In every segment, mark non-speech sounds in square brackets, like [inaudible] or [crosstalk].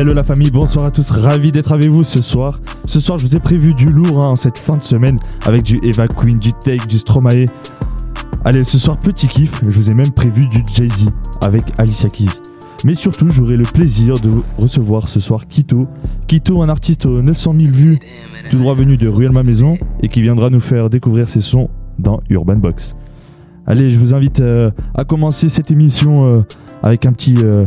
Hello la famille, bonsoir à tous, ravi d'être avec vous ce soir. Ce soir je vous ai prévu du lourd hein, en cette fin de semaine avec du Eva Queen, du Take, du Stromae. Allez, ce soir petit kiff, je vous ai même prévu du Jay-Z avec Alicia Keys. Mais surtout j'aurai le plaisir de recevoir ce soir Kito. Kito, un artiste aux 900 000 vues, tout droit venu de Ruelle Ma Maison et qui viendra nous faire découvrir ses sons dans Urban Box. Allez, je vous invite euh, à commencer cette émission euh, avec un petit... Euh,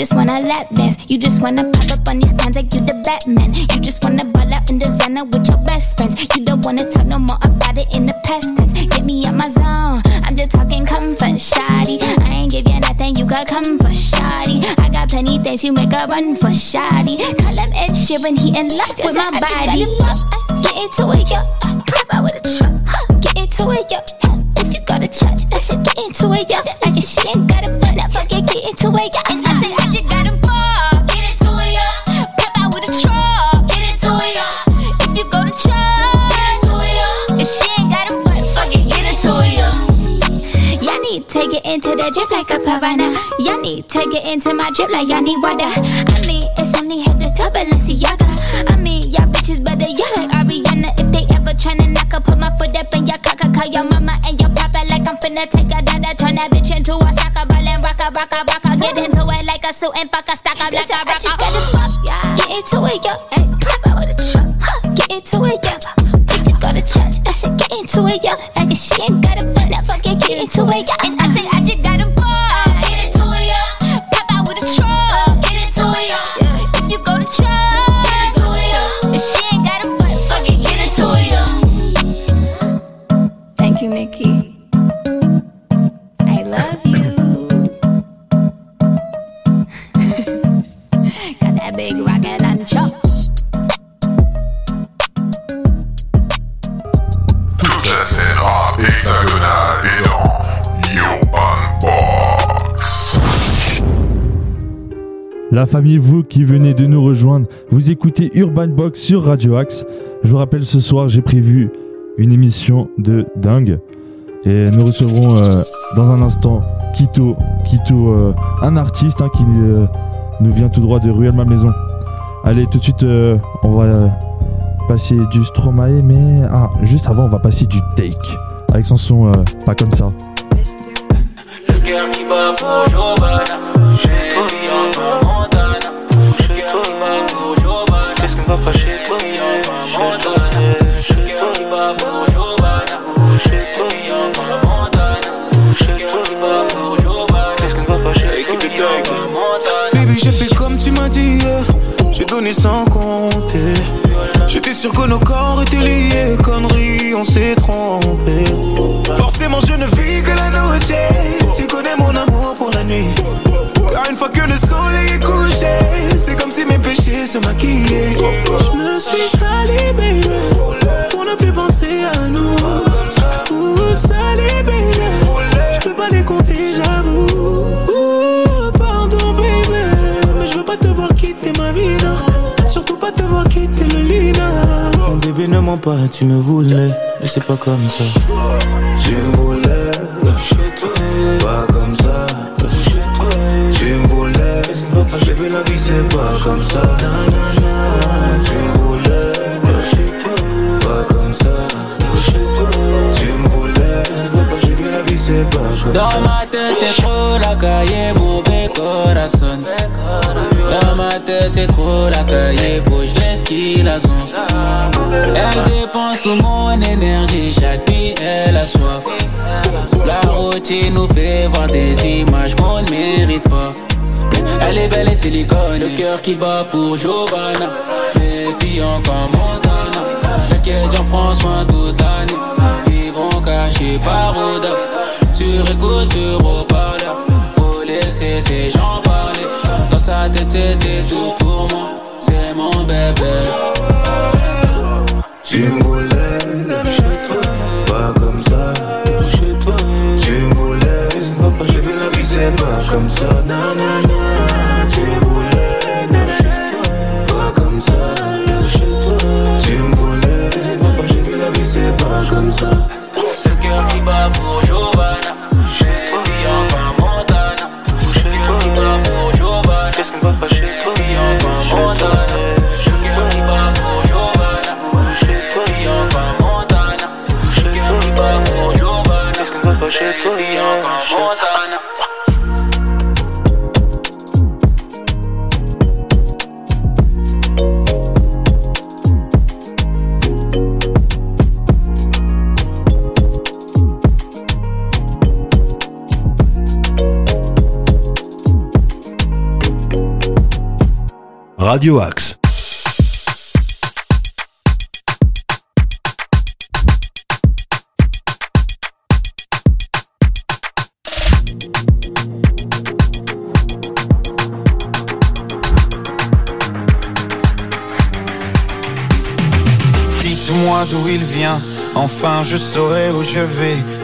just wanna lap dance. You just wanna pop up on these cans like you the Batman. You just wanna ball out in designer with your best friends. You don't wanna talk no more about it in the past tense. Get me out my zone. I'm just talking comfort, shoddy. I ain't give you nothing you could come for, shoddy. I got plenty things you make a run for, shoddy. Call him Ed Sheeran, he in love with my body. Get into it, yo. Pop out with a truck. Get into it, yo. If you go to church, I said get into it, yo. I just she ain't got a butt, now fuck it, get into it, yo. And I said piranha. Y'all need to get into my drip like y'all need water. I mean, it's only hit the top, Balenciaga. I mean, y'all bitches better, y'all like Ariana. If they ever tryna knock, I'll put my foot up in your cock. I call your mama and your papa like I'm finna take a dada. Turn that bitch into a soccer ball and rock a, rock a, rock a. Get into it like a suit and fuck a stock up like a rock a. Get into it, yo. Hey, pop out a truck. Huh. Get into it, yo. If you go to church, I said get into it, yo. La famille, vous qui venez de nous rejoindre, vous écoutez Urban Box sur Radio Axe. Je vous rappelle, ce soir, j'ai prévu une émission de dingue. Et nous recevrons euh, dans un instant Kito, Kito, euh, un artiste hein, qui euh, nous vient tout droit de Ruelle Ma Maison. Allez, tout de suite, on va passer du Stromae, mais ah, juste avant, on va passer du Take avec son son pas comme ça. Va pas chez toi, Chez toi, chez toi, Chez toi, Chez toi, Qu'est-ce qui ne va pas chez toi, Baby, j'ai fait comme tu m'as dit. J'ai donné sans compter. J'étais sûr que nos corps étaient liés. Pas, tu me voulais. Mais c'est pas comme ça. Tu me voulais. Chez toi. Pas comme ça. Chez toi. Tu me voulais. Bébé, la vie, c'est pas comme ça. Nanana. Tu me voulais. Chez toi. Pas comme ça. Chez toi. Tu me voulais. Bébé, la vie, c'est pas comme ça. Dans ma tête c'est trop la cahier, mauvais Dans ma tête c'est trop la cahier, faut que je laisse qui la zonce. Elle dépense toute mon énergie, chaque nuit elle a soif. La routine nous fait voir des images qu'on ne mérite pas. Elle est belle et silicone, le cœur qui bat pour Giovanna. Méfiant comme Montana. T'inquiète j'en prends soin toute l'année. Vivront cachés par Oda. Sur écoute sur haut-parleur. Faut laisser ces gens parler. Dans sa tête, c'était tout pour moi. C'est mon bébé. Tu voulais, pas comme ça. Chez toi, tu voulais, j'ai vu la vie, c'est pas comme ça. Nanana, tu voulais, pas comme ça. Chez toi, tu voulais, j'ai vu la vie, c'est pas comme ça. Radio Axe. Dites-moi d'où il vient, enfin je saurai où je vais.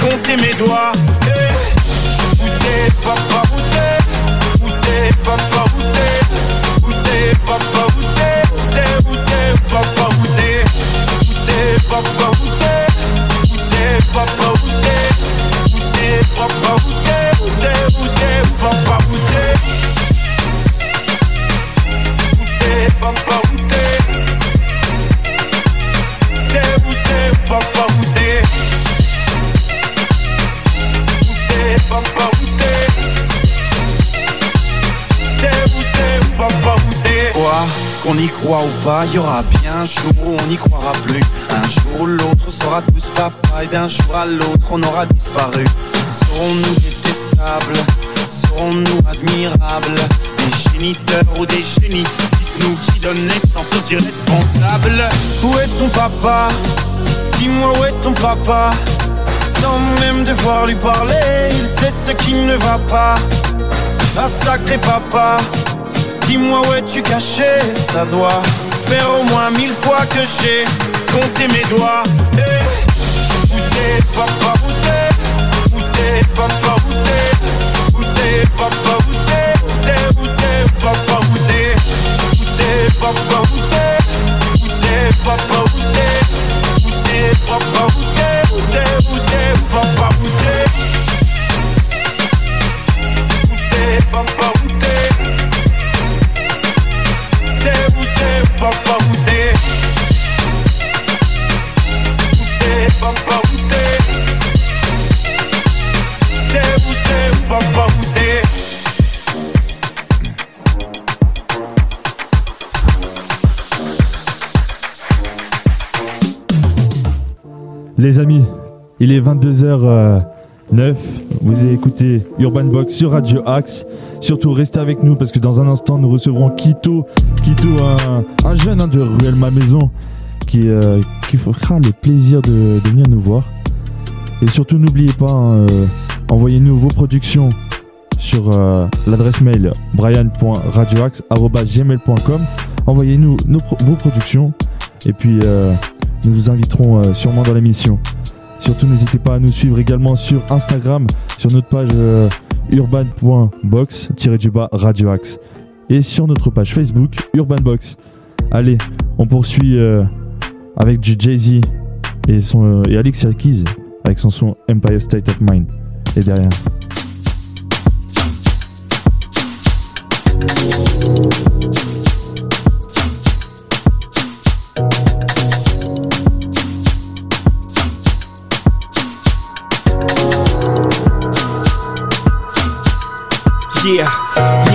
compté mes doigts. Eh, Où papa où t'es papa où t'es papa où papa y aura bien un jour où on n'y croira plus. Un jour ou l'autre, on sera tous papa et d'un jour à l'autre, on aura disparu. Serons-nous détestables? Serons-nous admirables? Des géniteurs ou des génies Dites-nous qui donne naissance aux irresponsables Où est ton papa? Dis-moi où est ton papa? Sans même devoir lui parler Il sait ce qui ne va pas. Ah sacré papa Dis-moi où es-tu caché? Ça doit au moins mille fois que j'ai compté mes doigts. Eh, Où t'es papa papa papa papa papa papa papa Les amis, il est 22h09. Vous avez écouté Urban Box sur Radio Axe. Surtout restez avec nous parce que dans un instant nous recevrons Kito. Kito, un, un jeune hein, de Ruelle Ma Maison qui, euh, fera le plaisir de, venir nous voir. Et surtout n'oubliez pas, hein, euh, envoyez-nous vos productions sur euh, l'adresse mail brian.radioaxe.gmail.com Envoyez-nous vos productions et puis nous vous inviterons sûrement dans l'émission. Surtout n'hésitez pas à nous suivre également sur Instagram, sur notre page euh, urban.box-du-bas radioaxe et sur notre page Facebook urbanbox. Allez, on poursuit euh, avec du Jay-Z et, euh, Alex avec son son Empire State of Mind. Et derrière. Yeah,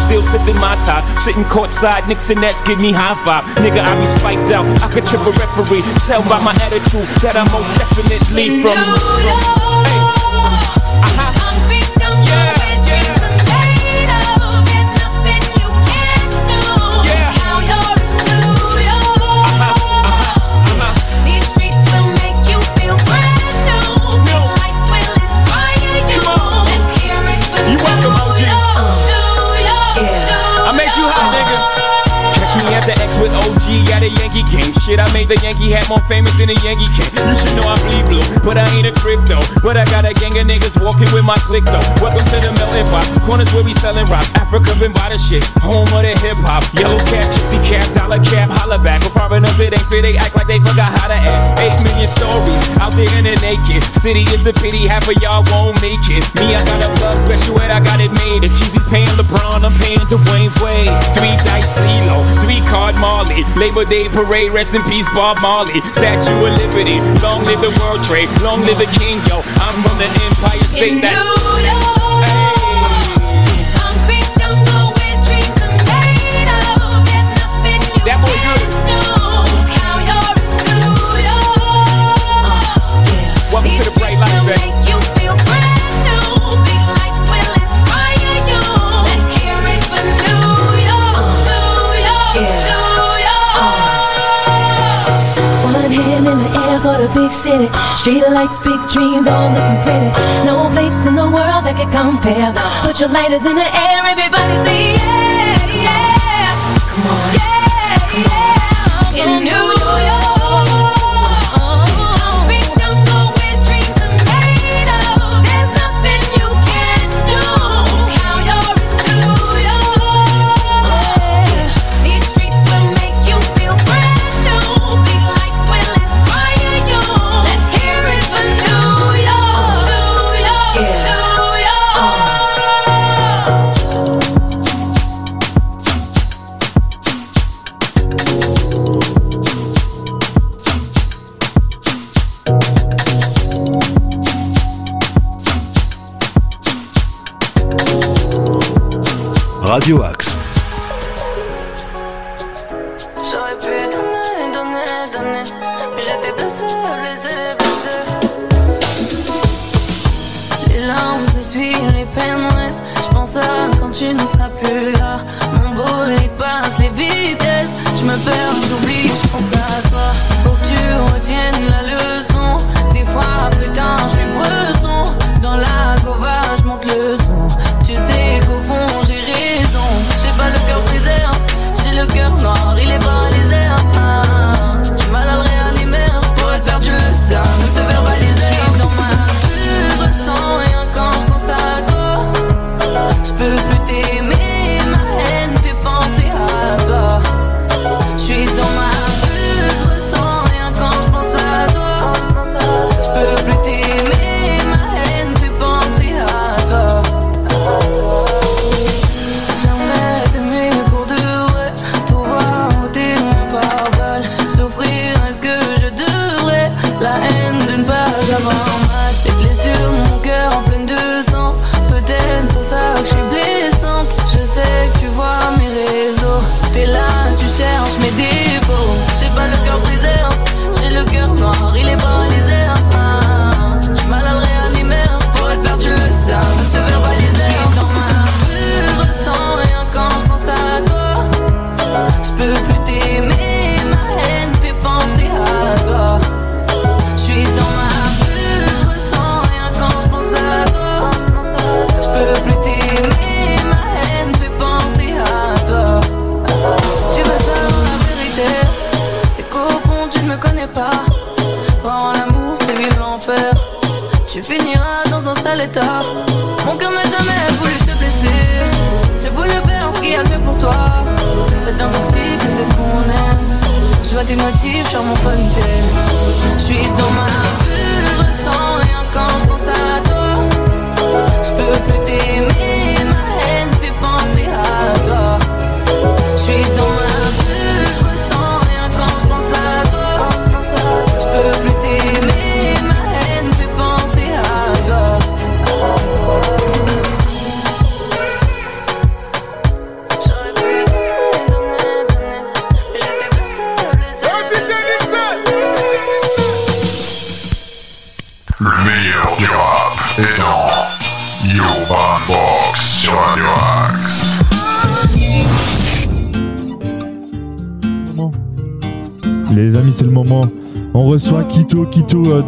still sipping my top. Sitting courtside, Knicks and Nets give me high five. Nigga, I be spiked out, I could trip a referee. Tell by my attitude that I'm most definitely from. Hey. Uh-huh. Shit, I made the Yankee hat more famous than a Yankee can. You should know I bleed blue, but I ain't a crypto. But I got a gang of niggas walking with my click though. Welcome to the melting pot. Corners where we selling rock. Africa been by the shit. Home of the hip hop. Yellow cap, gypsy cap, dollar cap, holla back. With foreigners, it ain't fair. They act like they forgot how to act. Eight million stories out there in the naked city. It's a pity half of y'all won't make it. Me, I got a plug special ed, I got it made. If Jeezy's paying LeBron, I'm paying Dwayne Wade. Three dice CeeLo, three card Marley. Labor Day parade, rest in peace Bob Marley. Statue of Liberty, long live the World Trade, long live the King, yo. I'm from the Empire State. That's big city. Street lights, big dreams, all looking pretty. No place in the world that can compare. Put your lighters in the air, everybody yeah, yeah. Radio Axe.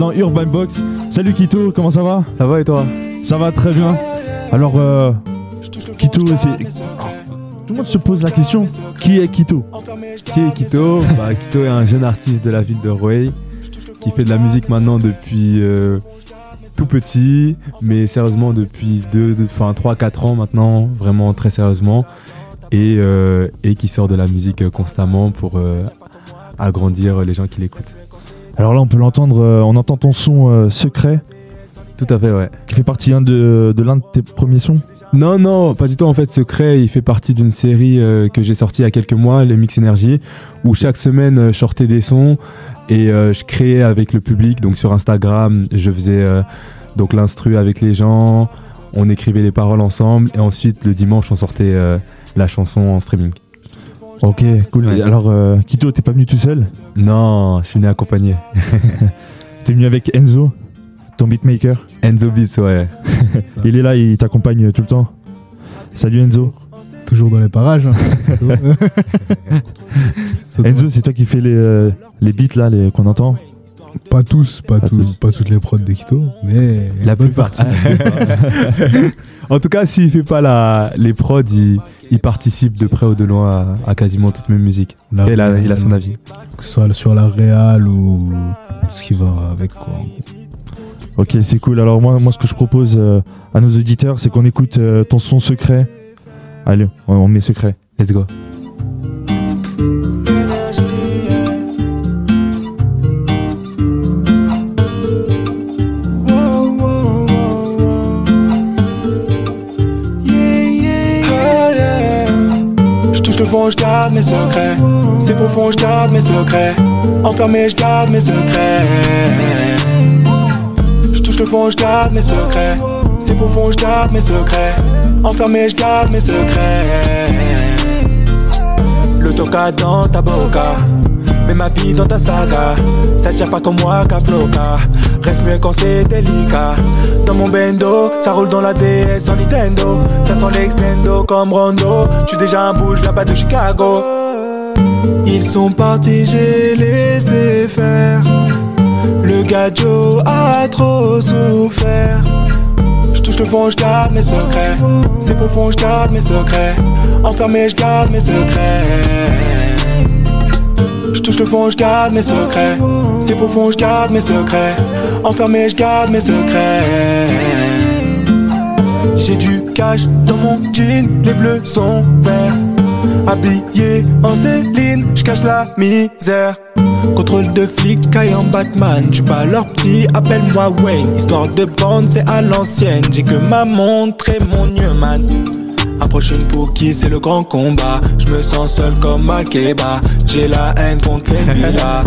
Dans Urban Box. Salut Kito, comment ça va? Ça va et toi? Ça va très bien. Alors, euh, Kito, c'est. Tout le monde se pose la question qui est Kito Qui est Kito bah, Kito est un jeune artiste de la ville de Rueil qui fait de la musique maintenant depuis euh, tout petit, mais sérieusement depuis 3-4 ans maintenant, vraiment très sérieusement, et, euh, et qui sort de la musique constamment pour euh, agrandir les gens qui l'écoutent. Alors là, on peut l'entendre, euh, on entend ton son euh, secret Tout à fait, ouais. qui fait partie hein, de, de l'un de tes premiers sons? Non, non, pas du tout. En fait, Secret, il fait partie d'une série euh, que j'ai sortie il y a quelques mois, les Mix Energy, où chaque semaine, euh, je sortais des sons et euh, je créais avec le public. Donc sur Instagram, je faisais euh, donc l'instru avec les gens, on écrivait les paroles ensemble et ensuite le dimanche, on sortait euh, la chanson en streaming. Ok, cool. Ouais. Alors, euh, Kito, t'es pas venu tout seul? Non, je suis venu accompagné. [laughs] T'es venu avec Enzo, ton beatmaker? Enzo Beats, ouais. [laughs] Il est là, il t'accompagne tout le temps. Salut Enzo. Toujours dans les parages. hein. [laughs] Enzo, c'est toi qui fais les, euh, les beats là, les, qu'on entend? Pas tous, pas, Pas tous, pas toutes les prods d'Ekito, mais La bonne plupart. partie. [laughs] [laughs] en tout cas, s'il fait pas la, les prods, il, il participe de près ou de loin à, à quasiment toutes mes musiques. La Et là, réal, il a son avis. Que ce soit sur la réal ou tout ce qui va avec quoi. Ok, c'est cool. Alors moi, moi, ce que je propose euh, à nos auditeurs, c'est qu'on écoute euh, ton son secret. Allez, on, on met secret. Let's go. Je touche le fond, je garde mes secrets. C'est profond, je garde mes secrets. Enfermé, je garde mes secrets. Je touche le fond, je garde mes secrets. C'est profond, je garde mes secrets. Enfermé, je garde mes secrets. Le toca dans ta boca. Mets ma vie dans ta saga. Ça tire pas comme moi qu'à floca. Reste mieux quand c'est délicat. Dans mon bendo, ça roule dans la DS en Nintendo. Ça sent l'extendo comme Rondo. J'suis déjà un bouge là-bas de Chicago. Ils sont partis, j'ai laissé faire. Le gadjo a trop souffert. Je le fond, je garde mes secrets. C'est profond, je garde mes secrets. Enfermé, je garde mes secrets. Touche le fond, je garde mes secrets. C'est profond, je garde mes secrets. Enfermé, je garde mes secrets. J'ai du cash dans mon jean, les bleus sont verts. Habillé en Céline, je cache la misère. Contrôle de flic, en Batman. J'suis pas leur petit, appelle-moi Wayne. Histoire de bande, c'est à l'ancienne. J'ai que ma montre et mon Newman. Approche une pour qui c'est le grand combat. Je me sens seul comme Makeba. J'ai la haine contre les [laughs] villas.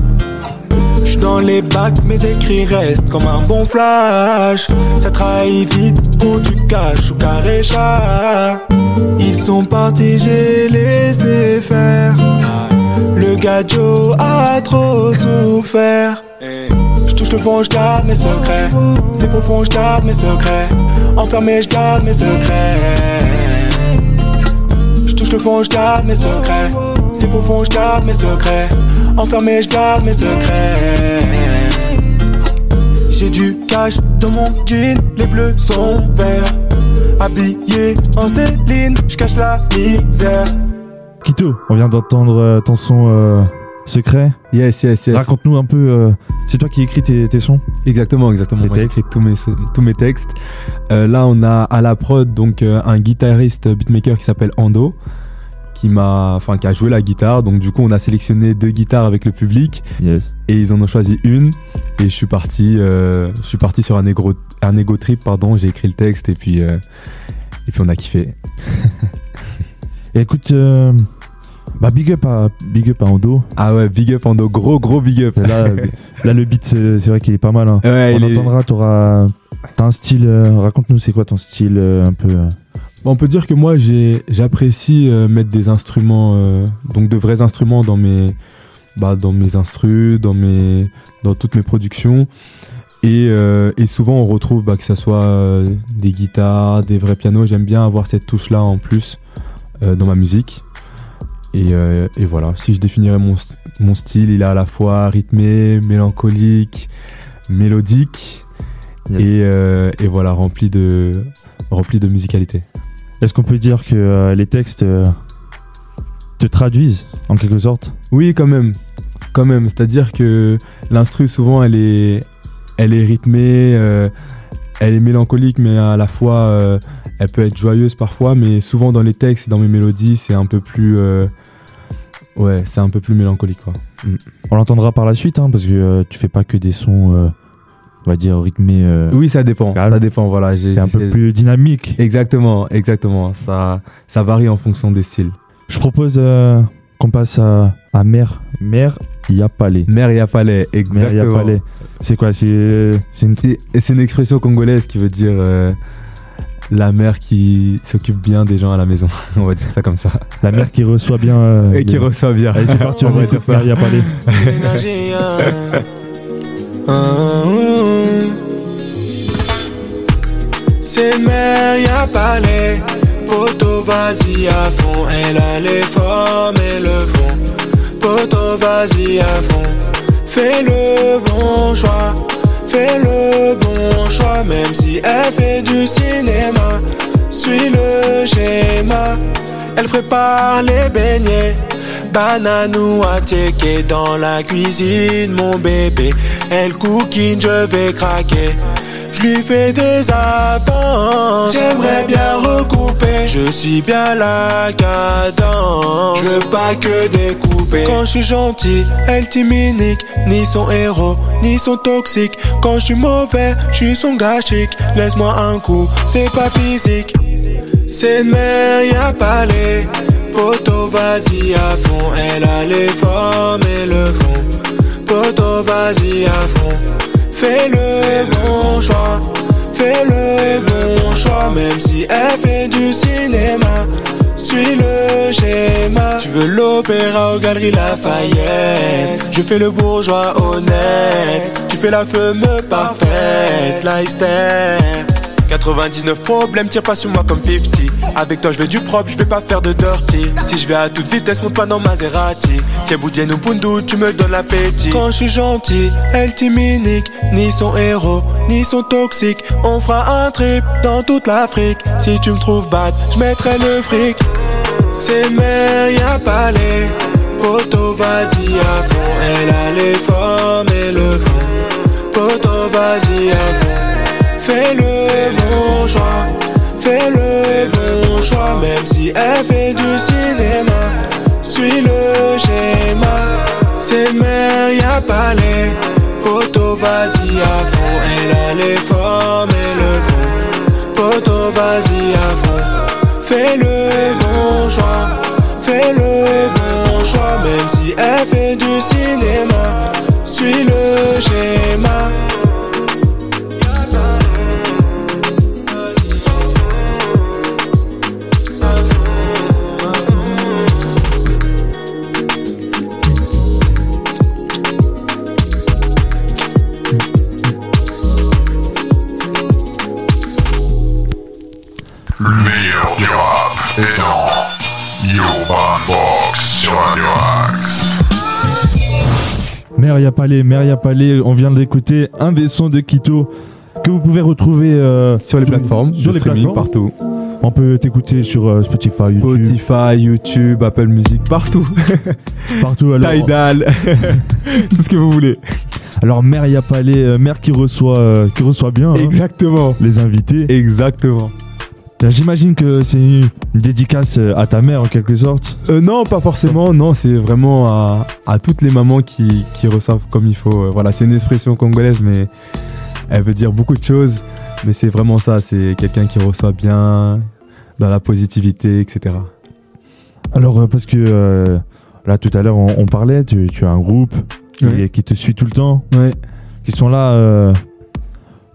J'suis dans les bacs, mes écrits restent comme un bon flash. Ça trahit vite pour du cash ou carré chat. Ils sont partis, j'ai laissé faire. Le gadjo a trop souffert. Je touche le fond, je garde mes secrets. C'est profond, je garde mes secrets. Enfermé, je garde mes secrets. Je touche le fond, je garde mes secrets. C'est profond, je garde mes secrets. Enfermé, je garde mes secrets. J'ai du cash dans mon jean, les bleus sont verts. Habillé en Céline, je cache la misère. Kito, on vient d'entendre euh, ton son euh, secret. Yes, yes, yes. Raconte-nous un peu. euh, c'est toi qui écris tes, tes sons Exactement, exactement. Les Moi, textes. tous mes, tous mes textes. Euh, là, on a à la prod donc euh, un guitariste beatmaker qui s'appelle Ando, qui m'a, enfin qui a joué la guitare. Donc du coup, on a sélectionné deux guitares avec le public Yes. et ils en ont choisi une. Et je suis parti, euh, je suis parti sur un ego, un ego trip, pardon. J'ai écrit le texte et puis euh, et puis on a kiffé. Et [laughs] écoute, euh, bah big up à big up à Ando. Ah ouais, big up Ando, gros gros big up. Là, là le beat c'est vrai qu'il est pas mal. hein. Ouais, On est- entendra, t'auras t'as un style. Raconte-nous c'est quoi ton style un peu. Bon, on peut dire que moi j'apprécie euh, mettre des instruments euh, donc de vrais instruments dans mes bah, dans mes instrus, dans mes dans toutes mes productions et, euh, et souvent on retrouve bah, que ça soit euh, des guitares, des vrais pianos, j'aime bien avoir cette touche là en plus euh, dans ma musique. Et, euh, et voilà, si je définirais mon, st- mon style, il est à la fois rythmé, mélancolique, mélodique et, euh, et voilà, rempli de, rempli de musicalité. Est-ce qu'on peut dire que euh, les textes euh, te traduisent en quelque sorte? Oui, quand même. Quand même. C'est-à-dire que l'instru, souvent, elle est, elle est rythmée, euh, elle est mélancolique, mais à la fois, elle peut être joyeuse parfois. Mais souvent, dans les textes et dans mes mélodies, c'est un peu plus. ouais, c'est un peu plus mélancolique, quoi. On l'entendra par la suite hein, parce que tu fais pas que des sons, on va dire rythmés. euh, Oui, ça dépend. calme. Ça dépend, voilà. j'ai- C'est un peu plus dynamique. Exactement, exactement. Ça, ça varie en fonction des styles. Je propose euh, qu'on passe à, à Mère. Mère Yapalé. Mère Mère exactement. Yapalé. C'est quoi C'est c'est une. Expression congolaise qui veut dire euh, la mère qui s'occupe bien des gens à la maison. [laughs] On va dire ça comme ça. La mère qui reçoit bien. euh, Et qui les- reçoit bien. Allez, c'est parti, on [laughs] va dire Mère Yapalé. [laughs] Hein. C'est mère, y'a pas les Poto, vas-y à fond. Elle a les formes et le fond. Poto, vas-y à fond. Fais le bon choix. Fais le bon choix. Même si elle fait du cinéma. Suis le schéma. Elle prépare les beignets. Banane ou à dans la cuisine, mon bébé. Elle coquine, je vais craquer. Je lui fais des avances. J'aimerais bien recouper. Je suis bien la cadence. Je veux pas que découper. Quand je suis gentil, elle timinique. Ni son héros, ni son toxique. Quand je suis mauvais, je suis son chic. Laisse-moi un coup, c'est pas physique. C'est une mère, y'a pas les vas-y à fond Elle a les formes et le fond Poto, vas-y à fond Fais le bon choix. Fais le bon choix Même si elle fait du cinéma. Suis le schéma. Tu veux l'opéra aux galeries Lafayette. Je fais le bourgeois honnête. Tu fais la femme parfaite. La 99 problèmes, tire pas sur moi comme 50 Avec toi je veux du propre, je vais pas faire de dirty. Si je vais à toute vitesse, monte pas dans Maserati Keboudienne ou Bundu, tu me donnes l'appétit. Quand je suis gentil, elle timinique Ni son héros, ni son toxique. On fera un trip dans toute l'Afrique. Si tu me trouves bad, je mettrai le fric. C'est mère, y'a pas les Poto, vas-y à fond. Elle a les formes et le fond. Poto, vas-y à fond. Fais le fais le bon choix, même si elle fait du cinéma. Suis le schéma, c'est mère, y'a pas les Poto, vas-y à fond, elle a les formes et le fond. Poto, vas-y à fond, fais le bon choix, fais le bon choix, même si elle fait du cinéma. Suis le schéma. Mère Yapalé, on vient d'écouter un des sons de Kito que vous pouvez retrouver euh, Sur les plateformes, sur les streaming, plateformes. partout. On peut t'écouter sur euh, Spotify, YouTube, Spotify, YouTube, Apple Music, partout. [laughs] partout. Alors, Tidal, [laughs] tout ce que vous voulez. alors Mère Yapalé, euh, Mère qui reçoit, euh, qui reçoit bien hein, Exactement. les invités. Exactement. J'imagine que c'est une, dédicace euh, à ta mère en quelque sorte. Euh, non, pas forcément. Non, c'est vraiment à, à toutes les mamans qui, qui reçoivent comme il faut. Euh, Voilà, c'est une expression congolaise, mais elle veut dire beaucoup de choses. Mais c'est vraiment ça. C'est quelqu'un qui reçoit bien, dans la positivité, etc. Alors, parce que euh, là, tout à l'heure, on, on parlait, tu, tu as un groupe qui, te suit tout le temps, Ouais, qui sont là euh,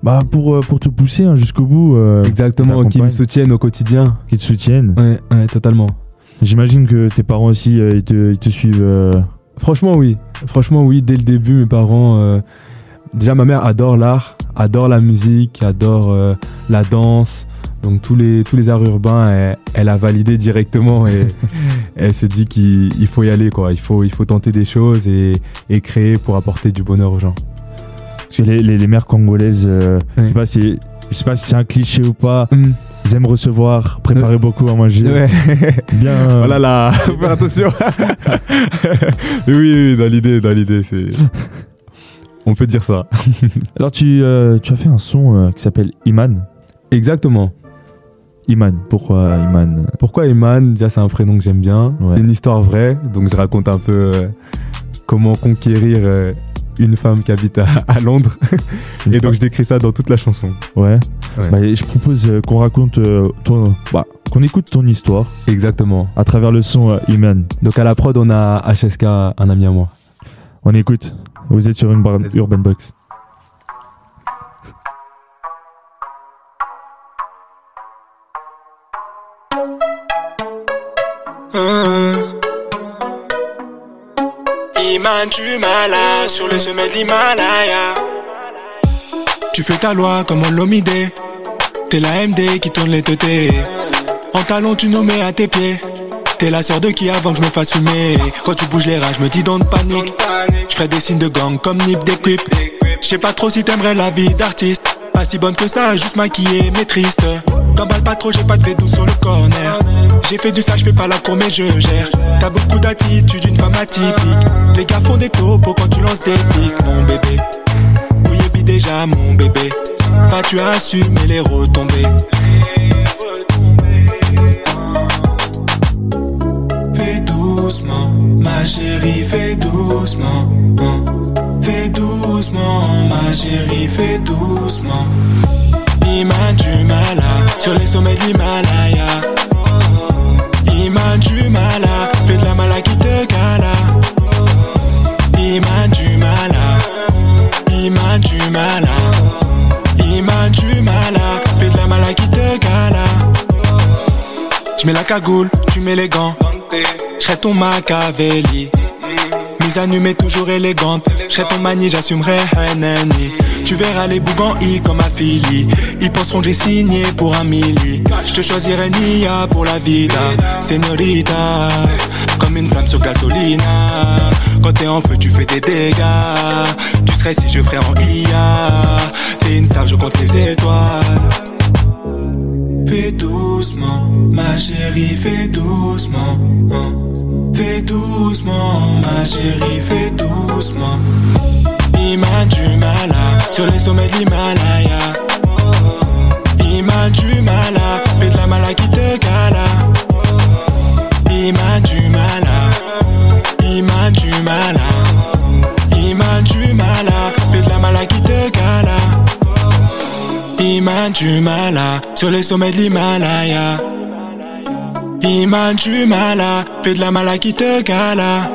bah, pour, euh, pour te pousser hein, jusqu'au bout, euh, exactement. Qui me soutiennent au quotidien. qui te soutiennent. Ouais, ouais, totalement. J'imagine que tes parents aussi, euh, ils, te, ils te suivent. euh, Franchement, oui. Franchement, oui. Dès le début, mes parents. euh, déjà, ma mère adore l'art, adore la musique, adore euh, la danse. Donc, tous les, tous les arts urbains, elle, elle a validé directement et [laughs] elle se dit qu'il il faut y aller, quoi. Il faut, il faut tenter des choses et, et créer pour apporter du bonheur aux gens. Parce que les, les, les mères congolaises, euh, je sais pas si je sais pas si c'est un cliché ou pas, Hum, ils aiment recevoir, préparer beaucoup à manger. ouais. [laughs] Bien. euh, [laughs] voilà là, faut [laughs] faire attention. oui, oui, dans l'idée, dans l'idée, c'est. On peut dire ça. Alors tu, euh, tu as fait un son euh, qui s'appelle Iman. Exactement. Iman, pourquoi Iman? Pourquoi Eman Déjà, c'est un prénom que j'aime bien. C'est une histoire vraie, donc je raconte un peu comment conquérir une femme qui habite à, à Londres. Une [laughs] Et donc, je décris ça dans toute la chanson. Ouais. Ouais. Bah, je propose euh, qu'on raconte euh, ton, bah, qu'on écoute ton histoire Exactement. à travers le son euh, Iman. Donc, à la prod, on a HSK, un ami à moi. On écoute. Vous êtes sur une bar. Urban Box. Du sur le sommet de. Tu fais ta loi comme Olomide. T'es la MD qui tourne les teutés. En talon, tu nous mets à tes pieds. T'es la sœur de qui avant que je me fasse fumer. Quand tu bouges les rats, je me dis don't panique. Je fais des signes de gang comme Nip des. Je sais pas trop si t'aimerais la vie d'artiste. Pas si bonne que ça, juste maquillée mais triste. T'emballes pas trop, j'ai pas de V12 sur le corner. J'ai fait du ça, je fais pas la cour mais je gère. T'as beaucoup d'attitude, une femme atypique. Les gars font des topos quand tu lances des pics, mon bébé. Oui, et déjà, mon bébé. Pas tu assumes les retombées. Fais doucement, ma chérie, fais doucement. hein. Fais doucement, ma chérie, fais doucement. Iman du Mala, sur les sommets de l'Himalaya. Iman du Mala, fais de la mala qui te gala. Iman du Mala, Iman du Mala. Iman du Mala, fais de la mala qui te gala. Je mets la cagoule, tu mets les gants. Je serai ton Machiavelli. Nu mais toujours élégante. Je serai ton mani, j'assumerai Hanani. Tu verras les bougans I comme affili. Ils penseront que j'ai signé pour un milli. Je te choisirai Nia pour la vida. Señorita, comme une flamme sur gasolina. Quand t'es en feu, tu fais des dégâts. Tu serais si je ferais en IA. T'es une star, je compte les étoiles. Fais doucement, ma chérie, fais doucement. hein. Fais doucement, ma chérie, fais doucement. Iman du Mala, sur les sommets de l'Himalaya. Iman du Mala, fais de la mala qui te gala. Iman du Mala, Iman du Mala. Iman du Mala, fais de la mala qui te gala. Iman du Mala, sur les sommets de l'Himalaya. Iman du Mala, fais de la mala qui te gala.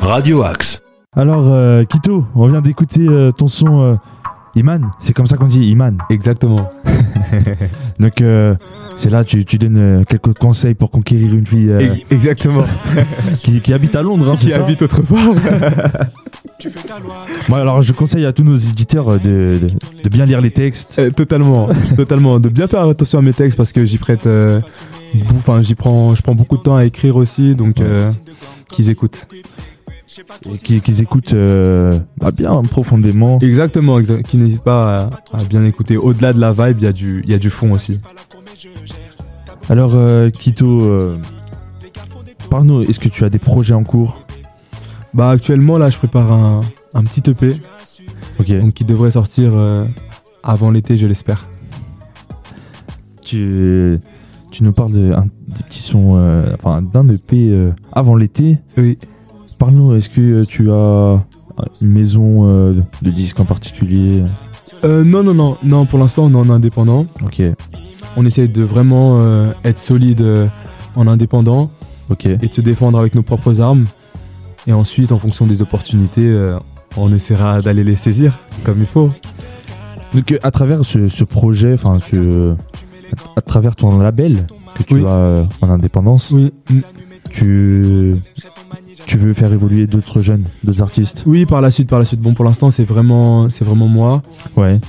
Radio Axe. Alors, euh, Kito, on vient d'écouter euh, ton son euh, Iman. C'est comme ça qu'on dit Iman. Exactement. [laughs] [laughs] Donc, euh, c'est là, tu, tu donnes euh, quelques conseils pour conquérir une fille euh, Ex- Exactement. [laughs] qui, qui habite à Londres. hein, qui ça habite autre part. [laughs] Moi, alors, je conseille à tous nos éditeurs de, de- de bien lire les textes. Euh, totalement, totalement. De bien faire attention à mes textes parce que j'y prête. euh, Enfin, j'y prends, je prends beaucoup de temps à écrire aussi, donc euh, qu'ils écoutent. Et qui- qu'ils écoutent euh, bah, bien profondément. Exactement, exa- qu'ils n'hésitent pas à, à bien écouter. Au-delà de la vibe, il y a du, il y a du fond aussi. Alors, euh, Kito, euh, parle-nous, est-ce que tu as des projets en cours? Bah actuellement là je prépare un, un petit EP. Ok. Donc qui devrait sortir euh, avant l'été je l'espère. Tu, tu nous parles de, un, des petits sons, euh, enfin d'un EP euh, avant l'été? Oui. Parle-nous, est-ce que euh, tu as une maison euh, de disques en particulier? Euh, non non non non pour l'instant on est en indépendant. Ok, On essaie de vraiment euh, être solide euh, en indépendant ok. et de se défendre avec nos propres armes. Et ensuite en fonction des opportunités euh, on essaiera d'aller les saisir comme il faut. Donc euh, à travers ce, ce projet, enfin ce, à, travers ton label que tu Oui. as euh, en indépendance, Oui. Tu, tu veux faire évoluer d'autres jeunes, d'autres artistes? Oui par la suite par la suite. Bon pour l'instant c'est vraiment c'est vraiment moi. Ouais.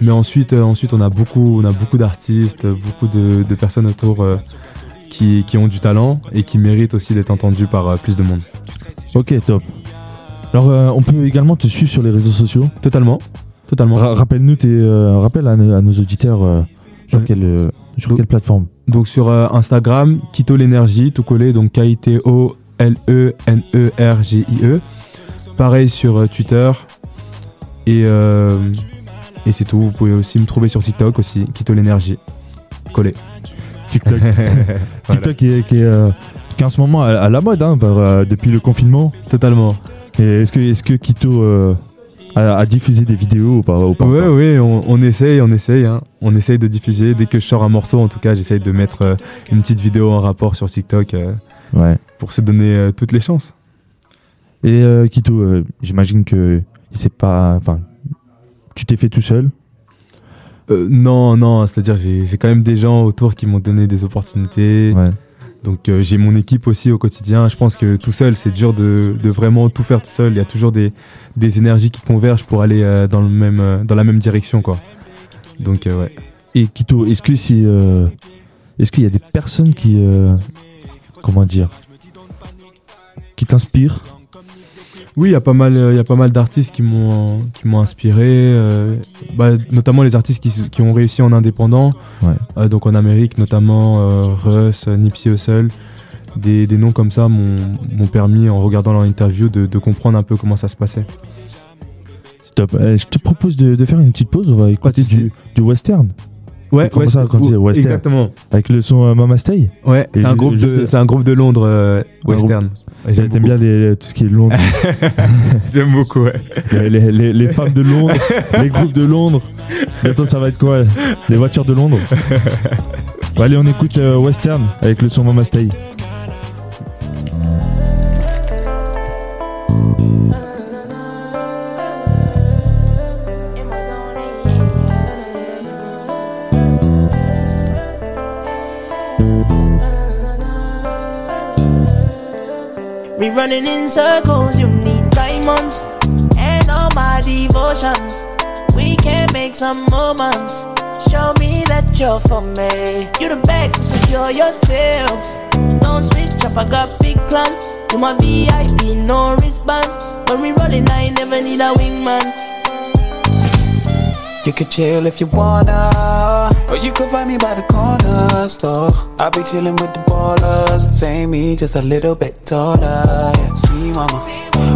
Mais ensuite, euh, ensuite on a beaucoup, on a beaucoup d'artistes, beaucoup de, de personnes autour euh, qui, qui ont du talent et qui méritent aussi d'être entendus par euh, plus de monde. Ok, top. Alors euh, on peut également te suivre sur les réseaux sociaux? Totalement, totalement. Ra- Rappelle-nous tes, euh, rappelle à, nos- à nos auditeurs euh, sur Ouais. quelle, euh, sur Donc- quelle plateforme? Donc sur Instagram, Kito l'énergie, tout collé, donc K-I-T-O E L-E-N-E-R-G-I-E. Pareil sur euh, Twitter. Et, euh, et c'est tout. Vous pouvez aussi me trouver sur TikTok aussi, Kito l'énergie. Collé. TikTok. [laughs] Voilà. TikTok qui est, qui est, euh, qui est en ce moment à, à la mode hein, par, euh, depuis le confinement. Totalement. Et est-ce que, est-ce que Kito a, a diffusé des vidéos ou pas, ou pas Ouais, encore ouais, on, on essaye, on essaye. hein. On essaye de diffuser. Dès que je sors un morceau, en tout cas, j'essaye de mettre euh, une petite vidéo en rapport sur TikTok euh, Ouais. pour se donner euh, toutes les chances. Et euh, Kito, euh, j'imagine que c'est pas, enfin, tu t'es fait tout seul? Non, non, c'est-à-dire j'ai j'ai quand même des gens autour qui m'ont donné des opportunités. Ouais. Donc euh, j'ai mon équipe aussi au quotidien. Je pense que tout seul, c'est dur de, de vraiment tout faire tout seul. Il y a toujours des, des énergies qui convergent pour aller euh, dans, le même, euh, dans la même direction, quoi. Donc ouais. Et Kito, est-ce que c'est, est-ce qu'il y a des personnes qui, comment dire, qui t'inspirent Oui, il y a pas mal, euh, il y a pas mal d'artistes qui m'ont, qui m'ont inspiré, euh, bah, notamment les artistes qui, ont réussi en indépendant. Ouais. Euh, donc en Amérique, notamment euh, Russ, Nipsey Hussle. Des, des noms comme ça m'ont, m'ont permis, en regardant leur interview, de, de comprendre un peu comment ça se passait. C'est top. Euh, je te propose de, de faire une petite pause. On va écouter du western Ouais, ça, ou- western Exactement. avec le son euh, Mama Stay. Ouais, c'est un, groupe de, juste- c'est un groupe de Londres euh, western. J'aime bien les- tout ce qui est Londres, [laughs] J'aime beaucoup, ouais. les, les- les- les femmes de Londres, les groupes de Londres. Bientôt, ça va être quoi? Les voitures de Londres. [laughs] Bon, allez, on écoute euh, western avec le son Mama Stay. We running in circles, you need diamonds and all my devotion. We can make some moments. Show me that you're for me. You the best, so secure yourself. Don't switch up, I got big plans. You my VIP, no wristband. When we rolling, I never need a wingman. You could chill if you wanna, or you could find me by the corner store. I'll be chilling with the ballers, same me, just a little bit taller. Yeah, see, mama,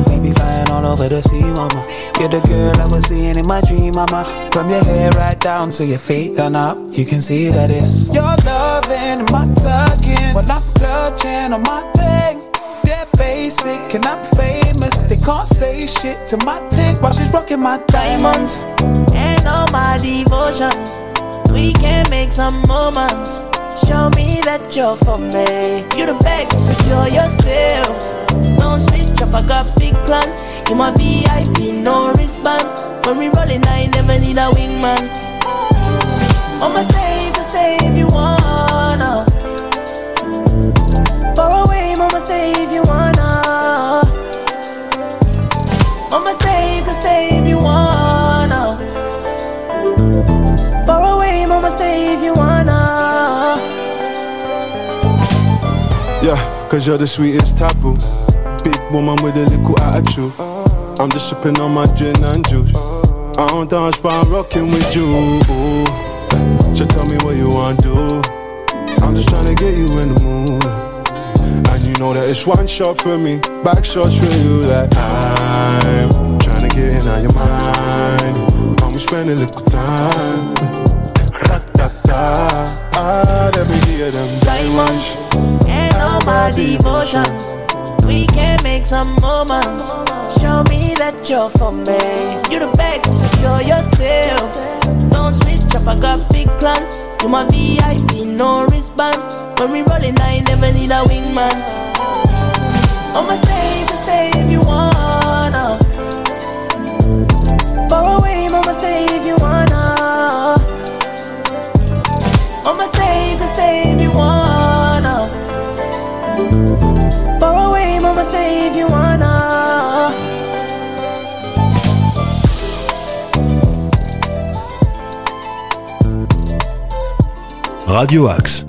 we be flying all over the sea, mama. You're the girl I was seeing in my dream, mama. From your hair right down to your feet done up, you can see that it's your loving and my tugging. When I'm clutching on my thing, they're basic and I'm famous. They can't say shit to my tick while she's rocking my diamonds. and all my devotion. We can make some moments. Show me that you're for me. You the best, secure yourself. Don't switch up, I got big plans. You my VIP, no wristband. When we rolling, I never need a wingman. I'ma stay, can stay if you wanna. Far away, mama, stay if you wanna. Oh, you can stay stay if you wanna. Yeah, cause you're the sweetest taboo. Big woman with a little attitude. I'm just sipping on my gin and juice. I don't dance, but I'm rocking with you. So tell me what you want to do. I'm just trying to get you in the mood. And you know that it's one shot for me, back shots for you. Like I'm trying to get in on your mind. Come we spend a little time. Ra-ta-ta. Ah, let them diamonds. Ain't no my devotion. We can make some moments. Show me that you're for me. You the best, secure yourself. Don't switch up, I got big plans. You my VIP, no wristband. When we rollin', I never need a wingman. I'ma stay, just stay if you wanna. I'ma stay, just stay if you wanna. Far away, mama, stay if you wanna. Radio Axe.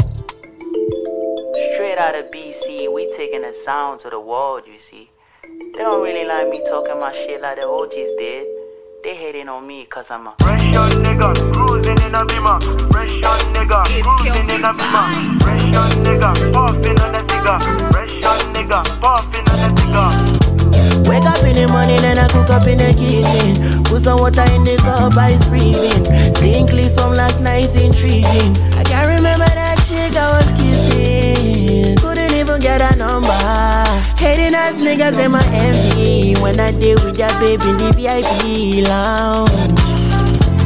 Straight out of BC, we taking the sound to the world, you see. They don't really like me talking my shit like the OGs did. They hating on me cause I'm a Fresh young nigga, cruising in a beamer. Fresh young nigga, cruising in a beamer. Fresh young nigga, puffing on the digger. Fresh young nigga, puffing on the digger. Wake up in the morning and I cook up in the kitchen. Put some water in the cup, ice freezing. Seeing clips from last night intriguing. I can't remember that chick I was kissing. Couldn't even get a number. Hating ass niggas in my envy. When I deal with that baby in the VIP lounge.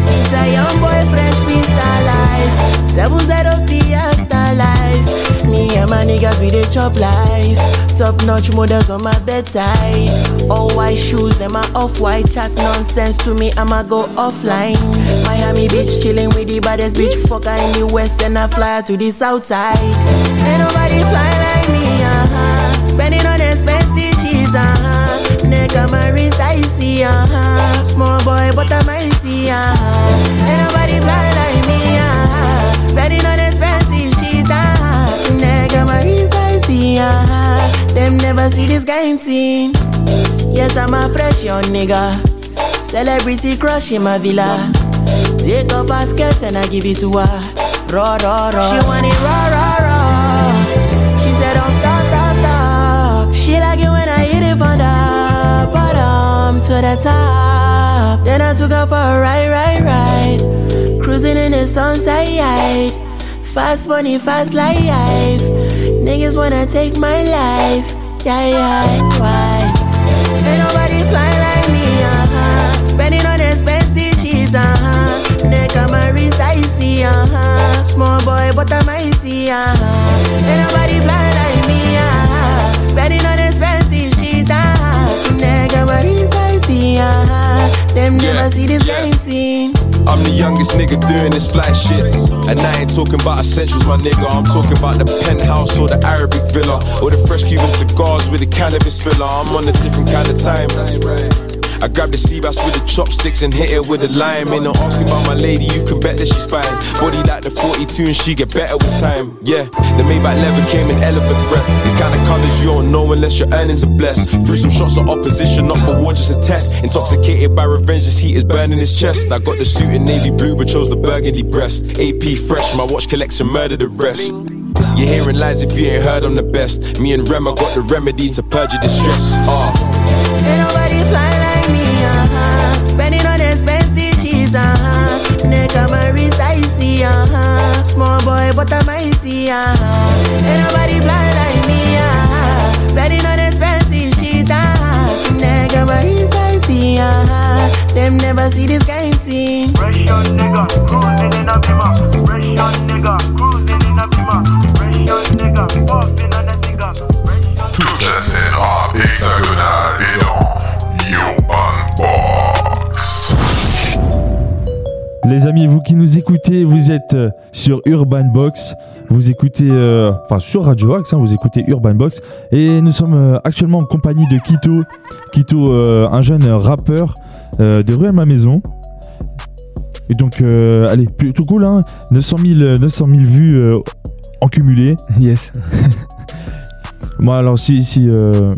It's a young boy, fresh beast life. Seven zero the life. Me and my niggas we dey chop life. Top notch models on my bedside. All white shoes, them are off white chats nonsense to me. I'ma go offline. Miami Beach chilling with the baddest bitch fucker in the west and I fly to the south side. Ain't nobody fly like huh. Neck on my wrist, I see, uh huh. Small boy, but I'm icy, uh huh. Ain't nobody fly like me, uh huh. Spending on expensive shit, uh huh. Neck on my wrist, I see, uh huh. Them never see this kind thing. Yes, I'm a fresh young nigga. Celebrity crush in my villa. Take a basket and I give it to her. Raw, raw, raw. She want it raw, raw, raw. She said, don't stop, stop, stop. She like it when I hit it from the bottom to the top. Then I took her for a ride, ride, ride. Cruising in the sunset. Fast money, fast life. Niggas wanna take my life. Yeah, yeah, why? Ain't nobody fly like me, uh-huh. Spending on expensive shit, uh-huh. Neck on my wrist, I see, uh-huh. Small boy, but I'm mighty, uh-huh. Ain't nobody fly like me, uh-huh. Spending on. Neck on my wrist, I see, uh-huh. Them Yeah, never see this yeah. thing. I'm the youngest nigga doing this fly shit. And I ain't talking about essentials, my nigga. I'm talking about the penthouse or the Arabic villa. Or the fresh Cuban cigars with the cannabis filler. I'm on a different kind of time. I grab the sea bass with the chopsticks and hit it with a lime. Ain't no asking about my lady, you can bet that she's fine. Body like the 42 and she get better with time. Yeah, the Maybach leather came in elephant's breath. These kind of colors you don't know unless your earnings are blessed. Threw some shots of opposition, not for war, just a test. Intoxicated by revenge, this heat is burning his chest. I got the suit in navy blue, but chose the burgundy breast. AP fresh, my watch collection murder the rest. You're hearing lies if you ain't heard I'm the best. Me and Rem, I got the remedy to purge your distress. Ah. Ain't nobody fly Marisa, my Marisa, I see. Small boy, but I'm mighty, yeah. Écoutez, vous êtes euh, sur Urban Box. Vous écoutez, euh, enfin sur Radio Axe, hein, vous écoutez Urban Box. Et nous sommes euh, actuellement en compagnie de Kito. Kito, euh, un jeune rappeur euh, de Rue à ma maison. Et donc, allez, plutôt cool, hein 900 000, euh, 900 000 vues en cumulé. Yes. [laughs] Bon, alors, si, si, euh,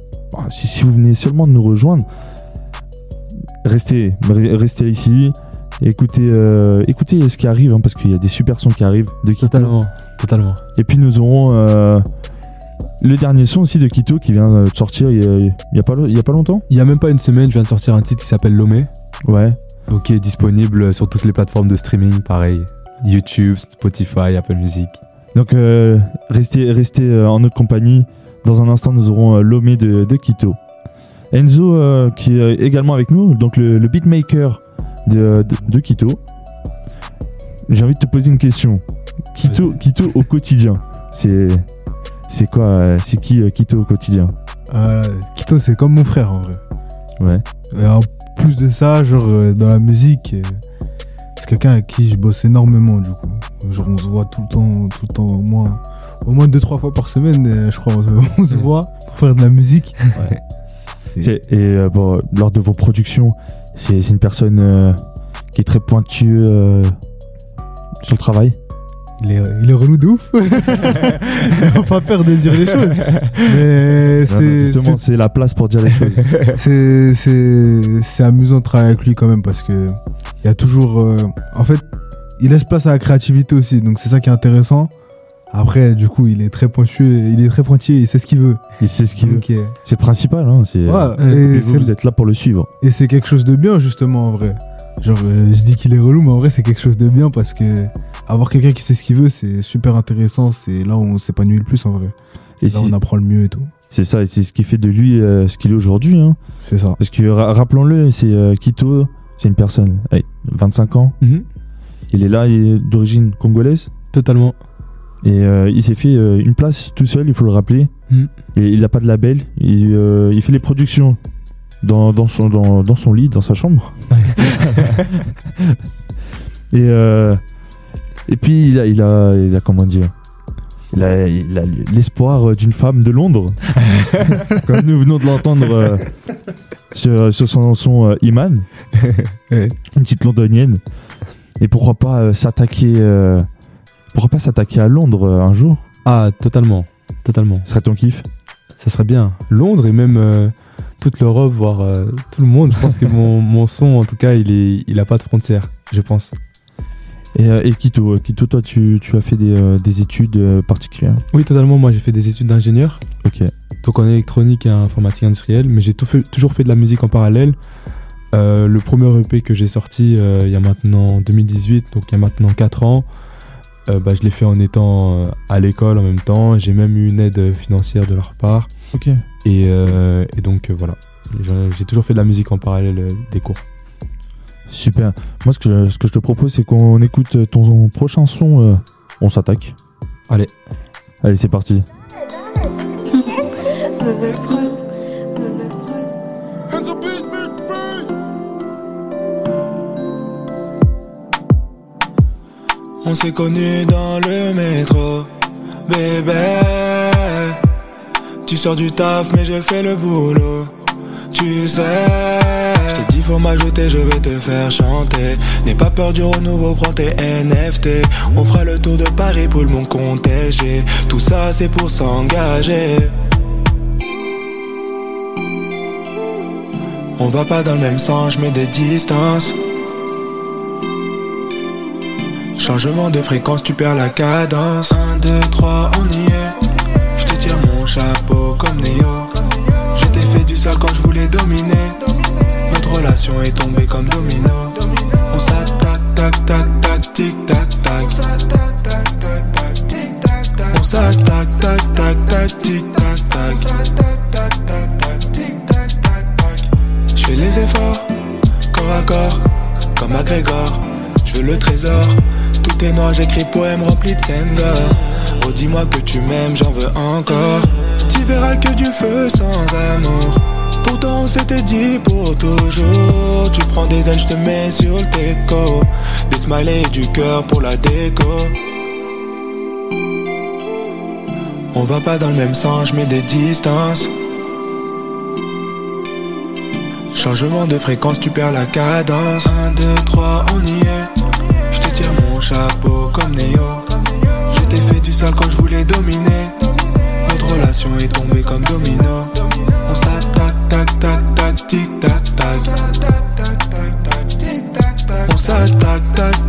si, si vous venez seulement de nous rejoindre, restez, re- restez ici. Et écoutez, euh, écoutez ce qui arrive, hein, parce qu'il y a des super sons qui arrivent de Kito. Totalement, totalement. Et puis nous aurons euh, le dernier son aussi de Kito qui vient de sortir il y a, pas, il y a pas longtemps Il y a même pas une semaine, je viens de sortir un titre qui s'appelle Lomé. Ouais. Donc qui est disponible sur toutes les plateformes de streaming, pareil. YouTube, Spotify, Apple Music. Donc euh, restez, restez euh, en notre compagnie. Dans un instant, nous aurons euh, Lomé de, de Kito. Enzo euh, qui est également avec nous, donc le, le beatmaker de, de. J'ai envie de te poser une question. Kito, Kito au quotidien, c'est c'est quoi euh, C'est qui euh, Kito au quotidien? Ah, Kito, c'est comme mon frère en vrai. Ouais. Et en plus de ça, genre euh, dans la musique, euh, c'est quelqu'un avec qui je bosse énormément du coup. Genre on se voit tout le temps, tout le temps au moins, au moins deux trois fois par semaine, euh, je crois, on se, voit pour faire de la musique. Et euh, bon, lors de vos productions, c'est une personne euh, qui est très pointue euh, sur le travail. Il est, il est relou de ouf. [laughs] Il n'a pas peur de dire les choses. Mais c'est. justement, c'est la place pour dire les choses. [laughs] c'est amusant de travailler avec lui quand même parce que il y a toujours euh, en fait il laisse place à la créativité aussi donc c'est ça qui est intéressant après du coup il est très pointueux il est très pointier il sait ce qu'il veut Il sait ce qu'il veut. Euh, C'est le principal, hein, c'est, Ouais, euh, vous, vous êtes là pour le suivre. et c'est quelque chose de bien justement en vrai genre euh, je dis qu'il est relou mais en vrai c'est quelque chose de bien parce que avoir quelqu'un qui sait ce qu'il veut c'est super intéressant c'est là où on s'épanouit le plus en vrai Et là on apprend le mieux et tout C'est ça, et c'est ce qui fait de lui euh, ce qu'il est aujourd'hui. hein. c'est ça Parce que ra- rappelons-le, c'est euh, Kito, c'est une personne, allez, 25 ans. Mhm. Il est là, il est d'origine congolaise. Totalement. Et euh, il s'est fait euh, une place tout seul, il faut le rappeler. Mhm. Et il n'a pas de label. Il, euh, il fait les productions dans, dans, son, dans, dans son lit, dans sa chambre. [laughs] et, et puis il a, il a, il a comment dire il a, l'espoir d'une femme de Londres, [laughs] comme nous venons de l'entendre sur, sur son son Iman, [laughs] une petite londonienne. Et pourquoi pas s'attaquer, pourquoi pas s'attaquer à Londres euh, un jour Ah, totalement. Totalement. Ce serait ton kiff Ça serait bien. Londres et même euh, toute l'Europe, voire euh, tout le monde. Je pense que mon, [laughs] mon son, en tout cas, il il a pas de frontières, je pense. Et, et Kito, Kito, toi, tu, tu as fait des, des études particulières? Oui, totalement. Moi, j'ai fait des études d'ingénieur. Ok. Donc en électronique et informatique industrielle, mais j'ai toujours fait de la musique en parallèle. Euh, le premier EP que j'ai sorti euh, il y a maintenant 2018, donc il y a maintenant 4 ans, euh, bah, je l'ai fait en étant euh, à l'école en même temps. J'ai même eu une aide financière de leur part. Ok. Et, euh, et donc euh, voilà, J'ai- toujours fait de la musique en parallèle euh, des cours. Super. Moi, ce que, ce que je te propose, c'est qu'on écoute ton prochain son. euh, on s'attaque. Allez. Allez, c'est parti. [laughs] [laughs] On s'est connus dans le métro, bébé. Tu sors du taf, mais je fais le boulot. Tu sais, je t'ai dit faut m'ajouter, je vais te faire chanter. N'aie pas peur du renouveau, prends tes NFT. On fera le tour de Paris pour le monde contagieux. Tout ça c'est pour s'engager. On va pas dans le même sens, je des distances. Changement de fréquence, tu perds la cadence. 1, 2, 3, on y est. Je te tire mon chapeau comme Neo. Je t'ai fait du sale quand je voulais dominer. Notre relation est tombée comme domino. On s'attaque, tac, tac, tac, tic, tac, tac. On s'attaque, tac, tac, tac, tic, tac, tac. Je fais les efforts, corps à corps, comme McGregor. Je veux le trésor, tout noir, j'écris poème rempli de scènes. Oh, dis-moi que tu m'aimes, j'en veux encore. Tu verras que du feu sans amour. Pourtant, on s'était dit pour toujours. Tu prends des ailes, je te mets sur le déco. Des smileys et du cœur pour la déco. On va pas dans le même sens, je mets des distances. Changement de fréquence, tu perds la cadence. 1, 2, 3, on y est. chapeau comme Neo. Je t'ai fait du sale quand je voulais dominer. Notre relation est tombée comme domino. On s'attaque, tac, tac, tac, tic, tac, tac. On s'attaque, tac, tac,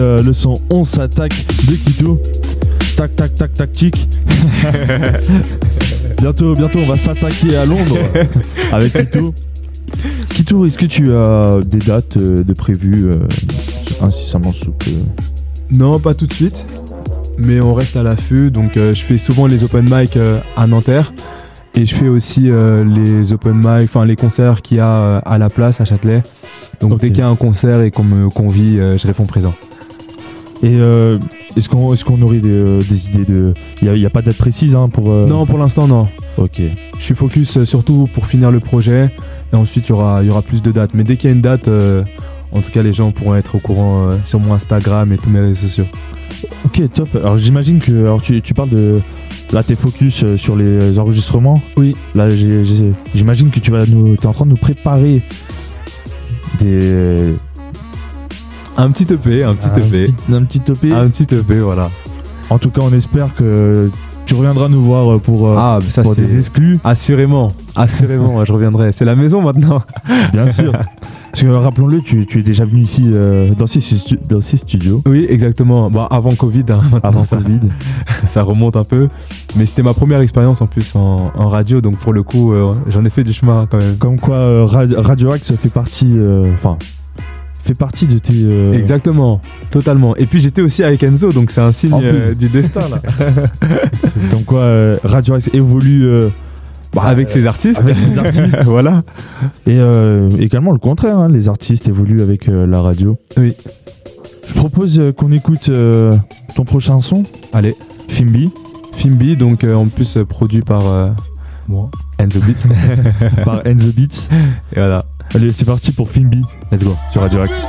euh, le son On s'attaque de Kito. Tac, tac, tac, tac, tic. [laughs] bientôt, bientôt, on va s'attaquer à Londres [laughs] avec Kito. Kito, est-ce que tu as des dates euh, de prévues euh, incessamment sous peu? Non, pas tout de suite. Mais on reste à l'affût. Donc, euh, je fais souvent les open mic à Nanterre. Et je fais aussi euh, les open mic, enfin les concerts qu'il y a euh, à la place, à Châtelet. Donc, dès qu'il y a un concert et qu'on me convie, euh, je réponds présent. Et euh, est-ce qu'on est qu'on aurait des, euh, des idées de. Il n'y a, pas de date précise hein, pour. euh, Non, pour l'instant, non. Ok. Je suis focus euh, surtout pour finir le projet. Et ensuite, il y aura, y aura plus de dates. Mais dès qu'il y a une date, euh, en tout cas, les gens pourront être au courant euh, sur mon Instagram et tous mes réseaux sociaux. Ok, top. Alors j'imagine que alors, tu, tu parles de. Là, t'es focus sur les enregistrements. Oui. Là, j'imagine que tu vas nous. T'es en train de nous préparer des. Un petit EP, un petit un EP. petit- un petit EP. Un petit EP, voilà. En tout cas, on espère que tu reviendras nous voir pour, euh, Ah, ça pour des exclus. Assurément, assurément, je reviendrai. C'est la maison maintenant. [laughs] Bien sûr. Parce que rappelons-le, tu, tu es déjà venu ici euh, dans, ces, dans studios. Oui, exactement. Bon, avant Covid, hein, maintenant, Avant ça, Covid. [laughs] ça remonte un peu. Mais c'était ma première expérience en plus en, en radio, donc pour le coup, euh, j'en ai fait du chemin quand même. Comme quoi, euh, Ra- Radio Axe fait partie. euh, Enfin. Fait partie de tes. euh, Exactement, totalement. Et puis j'étais aussi avec Enzo, donc c'est un signe euh, du destin là. [laughs] Comme quoi, euh, Radio Axe évolue. bah, avec ses artistes. Avec ses artistes. [laughs] voilà. Et également le contraire, hein, les artistes évoluent avec la radio. Oui. Je propose qu'on écoute ton prochain son. Allez. Fimbi. Fimbi, donc en plus produit par moi. Enzo Beats. [laughs] Par Enzo Beats. Et voilà. Allez, c'est parti pour Fimbi. Let's go. Sur Radio Axe.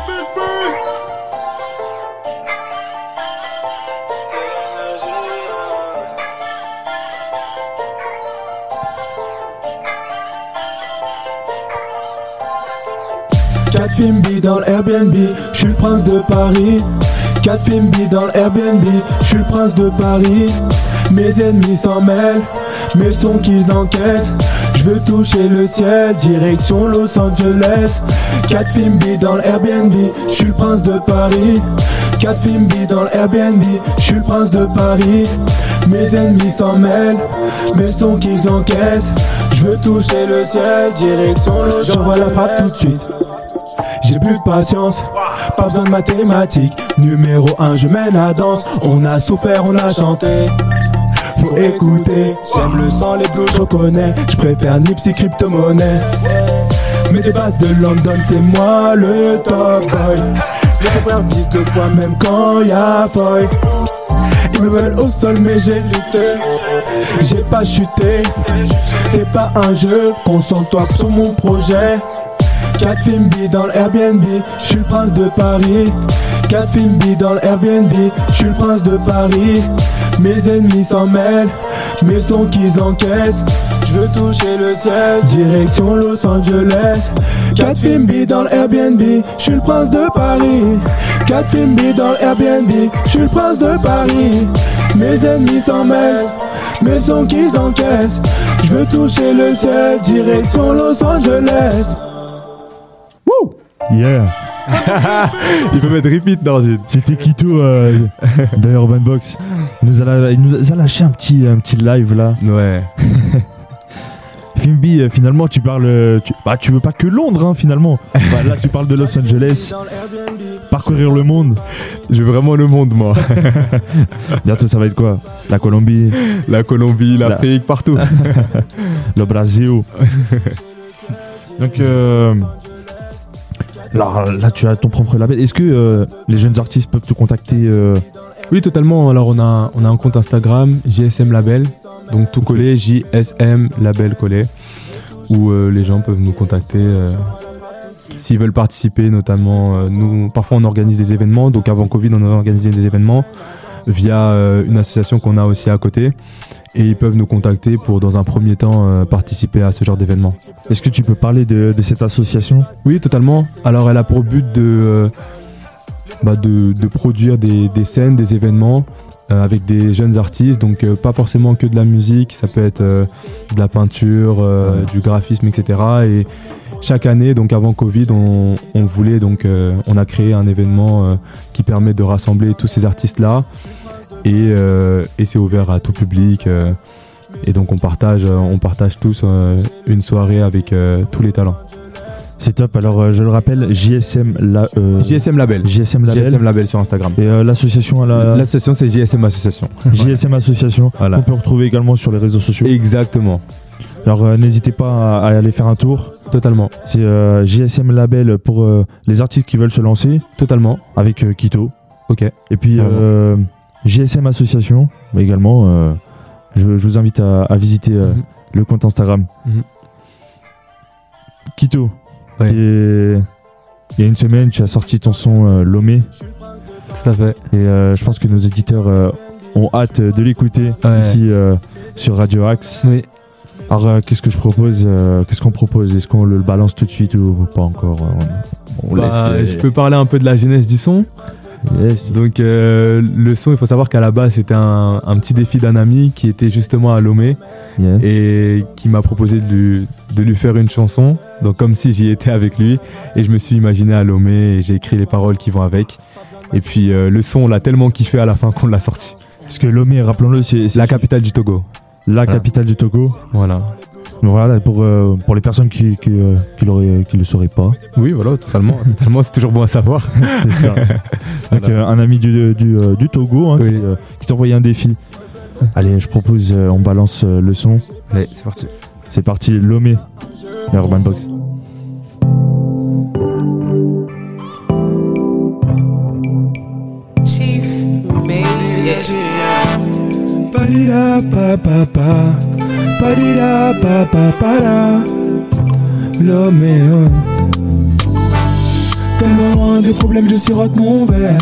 Quatre Fimbi dans l'Airbnb, je suis le prince de Paris. Quatre Fimbi dans l'Airbnb, je suis le prince de Paris. Mes ennemis s'en mêlent, mais le son qu'ils encaissent. Je veux toucher le ciel, direction Los Angeles. Quatre Fimbi dans l'Airbnb, je suis le prince de Paris. Quatre Fimbi dans l'Airbnb, je suis le prince de Paris. Mes ennemis s'en mêlent, mais le son qu'ils encaissent. Je veux toucher le ciel, direction Los Angeles. J'envoie la frappe tout de suite. J'ai plus de patience, pas besoin de mathématiques. Numéro 1, je mène la danse. On a souffert, on a chanté. Faut écouter, j'aime le sang, les blues, je connais. Je préfère Nipsey crypto-monnaie. Mais des bases de London, c'est moi le top boy. Les confrères visent deux fois, même quand y'a foy. Ils me veulent au sol, mais j'ai lutté. J'ai pas chuté. C'est pas un jeu, concentre-toi sur mon projet. 4 Fimbi dans l'Airbnb, je suis le prince de Paris. 4 Fimbi dans l'Airbnb, je suis le prince de Paris. Mes ennemis s'en mêlent, mais le son qu'ils encaissent. Je veux toucher le ciel, direction Los Angeles. 4 Fimbi dans l'Airbnb, je suis le prince de Paris. 4 Fimbi dans l'Airbnb, je suis le prince de Paris. Mes ennemis s'en mêlent, mais le son qu'ils encaissent. Je veux toucher le ciel, direction Los Angeles. Yeah. Il peut mettre repeat dans une. C'était Kito euh, de Urban Box. Il nous, a, il nous a lâché un petit, un petit live là. Ouais. [laughs] Fimbi, euh, finalement, tu parles. euh, Tu, bah, tu veux pas que Londres, hein, finalement. Bah, là, tu parles de Los Angeles. Parcourir le monde. J'ai vraiment le monde, moi. [laughs] Bientôt, ça va être quoi? La Colombie. La Colombie, l'Afrique, partout. [laughs] le Brésil. Donc, euh, là, là, tu as ton propre label. Est-ce que euh, les jeunes artistes peuvent te contacter euh, Oui, totalement. Alors, on a, on a un compte Instagram, JSM Label. Donc, tout collé, JSM Label collé. Où euh, les gens peuvent nous contacter euh, s'ils veulent participer, notamment. euh, nous, parfois, on organise des événements. Donc, avant Covid, on a organisé des événements via euh, une association qu'on a aussi à côté. Et ils peuvent nous contacter pour, dans un premier temps, euh, participer à ce genre d'événement. Est-ce que tu peux parler de, de cette association? Oui, totalement. Alors, elle a pour but de, euh, bah, de, de produire des, des scènes, des événements euh, avec des jeunes artistes. Donc, euh, pas forcément que de la musique, ça peut être euh, de la peinture, euh, du graphisme, etc. Et, chaque année, donc avant Covid, on, on voulait donc euh, on a créé un événement euh, qui permet de rassembler tous ces artistes là et, euh, et c'est ouvert à tout public euh, et donc on partage euh, on partage tous euh, une soirée avec euh, tous les talents. C'est top. Alors, euh, je le rappelle, JSM, la, euh, JSM Label. JSM Label. JSM Label sur Instagram. Et euh, l'association, elle a- L'association c'est JSM Association. [laughs] JSM Association. Voilà. On peut retrouver également sur les réseaux sociaux. Exactement. Alors, euh, n'hésitez pas à, à aller faire un tour. Totalement. C'est euh, JSM Label pour euh, les artistes qui veulent se lancer. Totalement. Avec euh, Kito. Ok. Et puis, euh, JSM Association, mais également, euh, je, je vous invite à, à visiter euh, Mhm. le compte Instagram. Mhm. Kito, Ouais. qui est- il y a une semaine, tu as sorti ton son euh, Lomé. Tout à fait. Et je pense que nos éditeurs ont hâte de l'écouter Ouais. ici sur Radio Axe. Oui. Alors, qu'est-ce que je propose Qu'est-ce qu'on propose? Est-ce qu'on le balance tout de suite ou pas encore On, on Bah, laisse, je peux parler un peu de la genèse du son. Yes. Donc euh, le son, il faut savoir qu'à la base c'était un, un petit défi d'un ami qui était justement à Lomé Yeah. et qui m'a proposé de lui, de lui faire une chanson. Donc comme si j'y étais avec lui et je me suis imaginé à Lomé et j'ai écrit les paroles qui vont avec. Et puis euh, le son, on l'a tellement kiffé à la fin qu'on l'a sorti. Parce que Lomé, rappelons-le, c'est La capitale du Togo. la Voilà. capitale du Togo. Voilà. Voilà, pour, euh, pour les personnes qui qui, euh, qui l'auraient- qui le sauraient pas. Oui, voilà, totalement. [laughs] totalement, c'est toujours bon à savoir. C'est ça. [laughs] Donc, euh, un ami du, du, euh, du Togo hein, Oui. qui, euh, envoyé un défi. Allez, je propose, euh, on balance euh, le son. Allez, c'est parti. C'est parti, Lomé, la Urban Box. Chief made it. Parira pa pa pa, parira pa pa para, l'homme Tellement loin des problèmes, je sirote mon verre.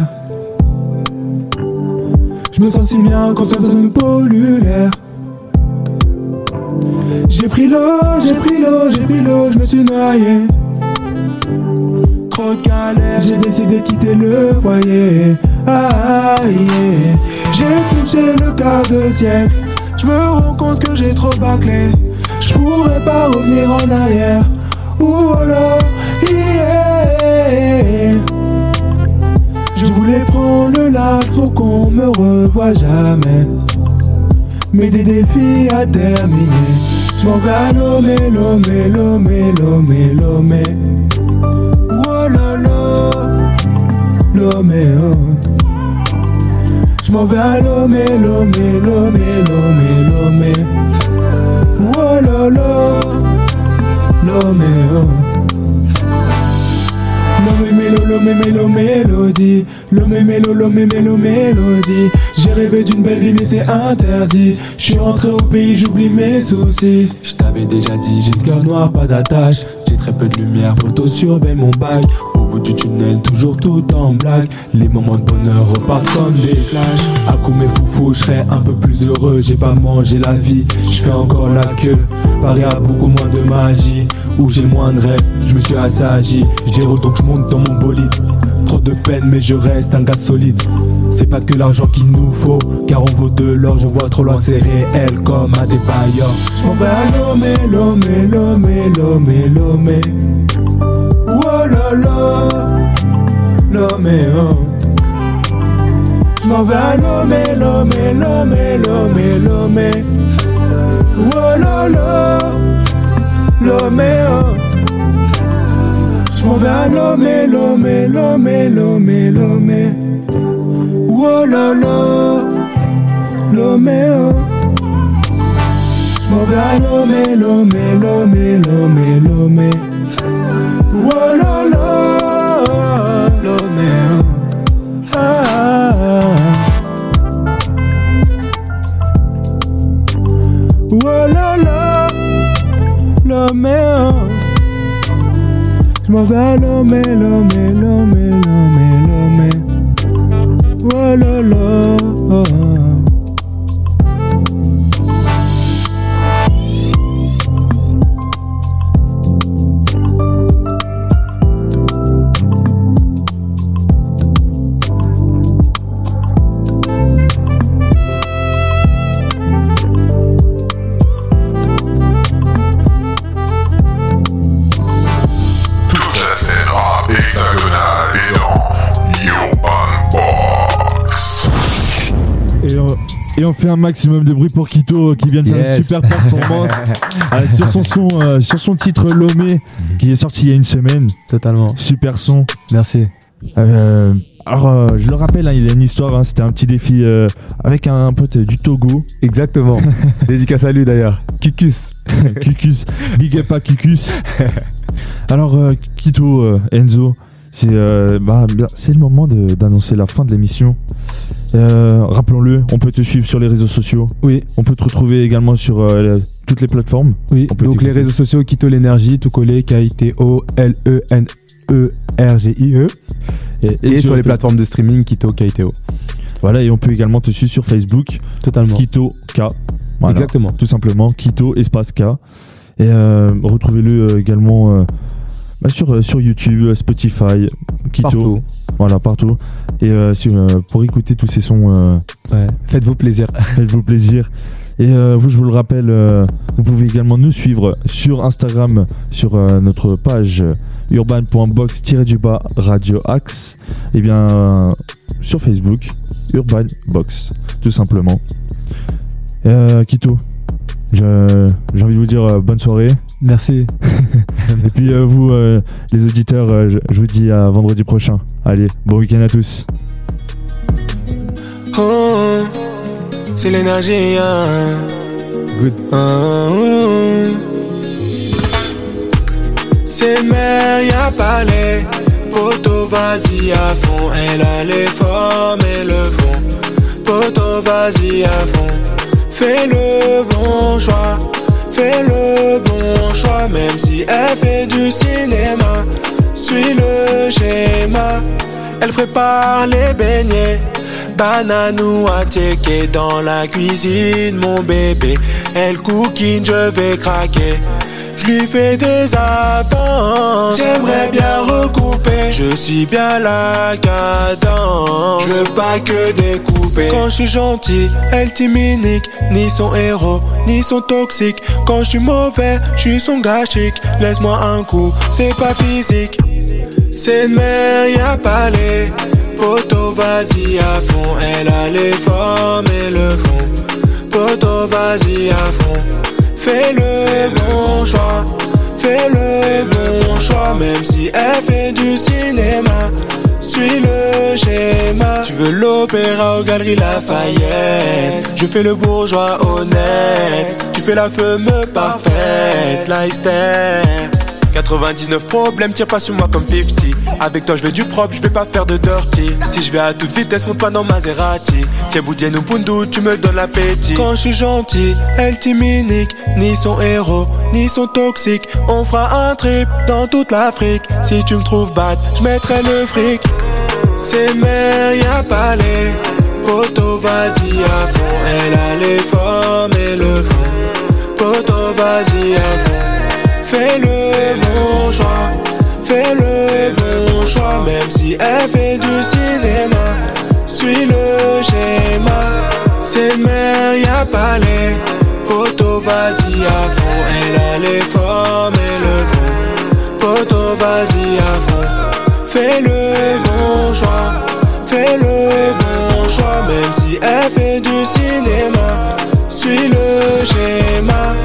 Je me sens si bien quand personne ne pollue l'air. J'ai pris l'eau, j'ai pris l'eau, j'ai pris l'eau, je me suis noyé. Trop de galère, j'ai décidé de quitter le foyer. Aïe, j'ai touché le quart de siècle. Je me rends compte que j'ai trop bâclé. Je pourrais pas revenir en arrière. Ouh là, yeah. Je voulais prendre le large pour qu'on me revoie jamais. Mais des défis à terminer. Je m'en vais à Lomé, Lomé, Lomé, Lomé, Lomé. Lomé. Je m'en vais à Lomé, Lomé, Lomé, Lomé, Lomé. Oh là, Lomé. Lomé, mélo, lomé, mélo, mélodie. Lomé, mélo, lomé, mélo, mélodie. J'ai rêvé d'une belle vie, mais c'est interdit. Je suis rentré au pays, j'oublie mes soucis. Je t'avais déjà dit, j'ai le cœur noir, pas d'attache. J'ai très peu de lumière, poteau surveille mon bac. Au bout du tunnel, toujours tout en blague. Les moments de bonheur repartent comme des flashs. À coup mes foufous, je serais un peu plus heureux. J'ai pas mangé la vie, je fais encore la queue. Paris a beaucoup moins de magie. Où j'ai moins de rêves, je me suis assagi. J'ai donc je monte dans mon bolide. Trop de peine, mais je reste un gars solide. C'est pas que l'argent qu'il nous faut, car on vaut de l'or. Je vois trop loin, c'est réel comme à des bailleurs. Je vais à Lomé, Lomé, Lomé, Lomé, Lomé. Oh Lomé, oh. Je m'en vais à Lomé, Lomé, Lomé, Lomé, Lomé. Oh là là, Lomé, oh. Je m'en vais à Lomé, Lomé, Lomé, Lomé, Lomé. Oh là là, Lomé, oh. Je vais à Lomé, Lomé, Lomé, Lomé, Lomé. Là là, Lomé, oh. Je m'en vais à Lomé, Lomé, Lomé, Lomé, Lomé. Oh là là, Et on fait un maximum de bruit pour Kito qui vient de faire une super performance [laughs] euh, sur, son son, euh, sur son titre Lomé qui est sorti il y a une semaine. Totalement. Super son. Merci. Euh, alors, euh, je le rappelle, hein, il a une histoire. hein, C'était un petit défi euh, avec un pote du Togo. Exactement. [laughs] Dédicace à lui d'ailleurs. Cucus. [laughs] Cucus. Big up à Cucus. Alors, euh, Kito, euh, Enzo, c'est euh, bah, c'est le moment d'annoncer la fin de l'émission. Euh, Rappelons-le, on peut te suivre sur les réseaux sociaux. Oui. On peut te retrouver également sur euh, la- toutes les plateformes. Oui, On peut donc les réseaux sociaux Quito l'énergie, tout collé, K-I-T-O-L-E-N-E-R-G-I-E. Et, Et sur sur les le- plateformes de streaming KITO. Voilà, et on peut également te suivre sur Facebook. Totalement. Kito K. Voilà, Exactement. Tout simplement, Kito espace K. Et retrouvez-le également bah, sur, euh, sur YouTube, euh, Spotify, Kito. Partout. Voilà, partout. Et euh, sur, euh, pour écouter tous ces sons, euh, Ouais. Faites-vous plaisir. [laughs] faites-vous plaisir. Et vous, je vous le rappelle, vous pouvez également nous suivre sur Instagram, sur notre page urban.box-du-bas Radio Axe. Et bien euh, sur Facebook, Urban Box, tout simplement. Kito, j'ai envie de vous dire bonne soirée. Merci. [laughs] Et puis euh, vous, euh, les auditeurs, euh, je, je vous dis à vendredi prochain. Allez, bon week-end à tous. Oh, c'est l'énergie. Hein. Good. Ah, oh. C'est mer, y'a pas les Poto, vas-y à fond. Elle a les formes et le fond. Poto, vas-y à fond. Fais le bon choix. Fais le bon choix. Même si elle fait du cinéma. Suis le schéma. Elle prépare les beignets. Banane ou dans la cuisine, mon bébé. Elle coquine, je vais craquer. Je lui fais des avances. J'aimerais bien recouper. Je suis bien la cadence. Je veux pas que découper. Quand je suis gentil, elle timinique. Ni son héros, ni son toxique. Quand je suis mauvais, je suis son gars chic. Laisse-moi un coup, c'est pas physique. C'est une mer, y'a pas les Poto, vas-y à fond. Elle a les formes et le fond. Poto, vas-y à fond. Fais le bon choix. Fais le bon choix. Même si elle fait du cinéma. Suis le schéma. Tu veux l'opéra aux galeries Lafayette. Je fais le bourgeois honnête. Tu fais la femme parfaite. La. 99 problèmes, tire pas sur moi comme 50 Avec toi je veux du propre, je vais pas faire de dirty. Si je vais à toute vitesse, monte pas dans Maserati Tchéboudienne ou Bundu, tu me donnes l'appétit. Quand je suis gentil, elle timinique. Ni son héros, ni son toxique. On fera un trip dans toute l'Afrique. Si tu me trouves bad, je mettrai le fric. C'est mer, y'a pas les Poto, vas-y à fond. Elle a les formes et le fond Poto, vas-y à fond Fais le bon choix, fais le bon choix, même si elle fait du cinéma. Suis le schéma, c'est mère, y'a pas les poteaux, vas-y à fond. Elle a les formes et le fond. Poteau, vas-y à fond. Fais le bon choix, fais le bon choix, même si elle fait du cinéma. Suis le schéma.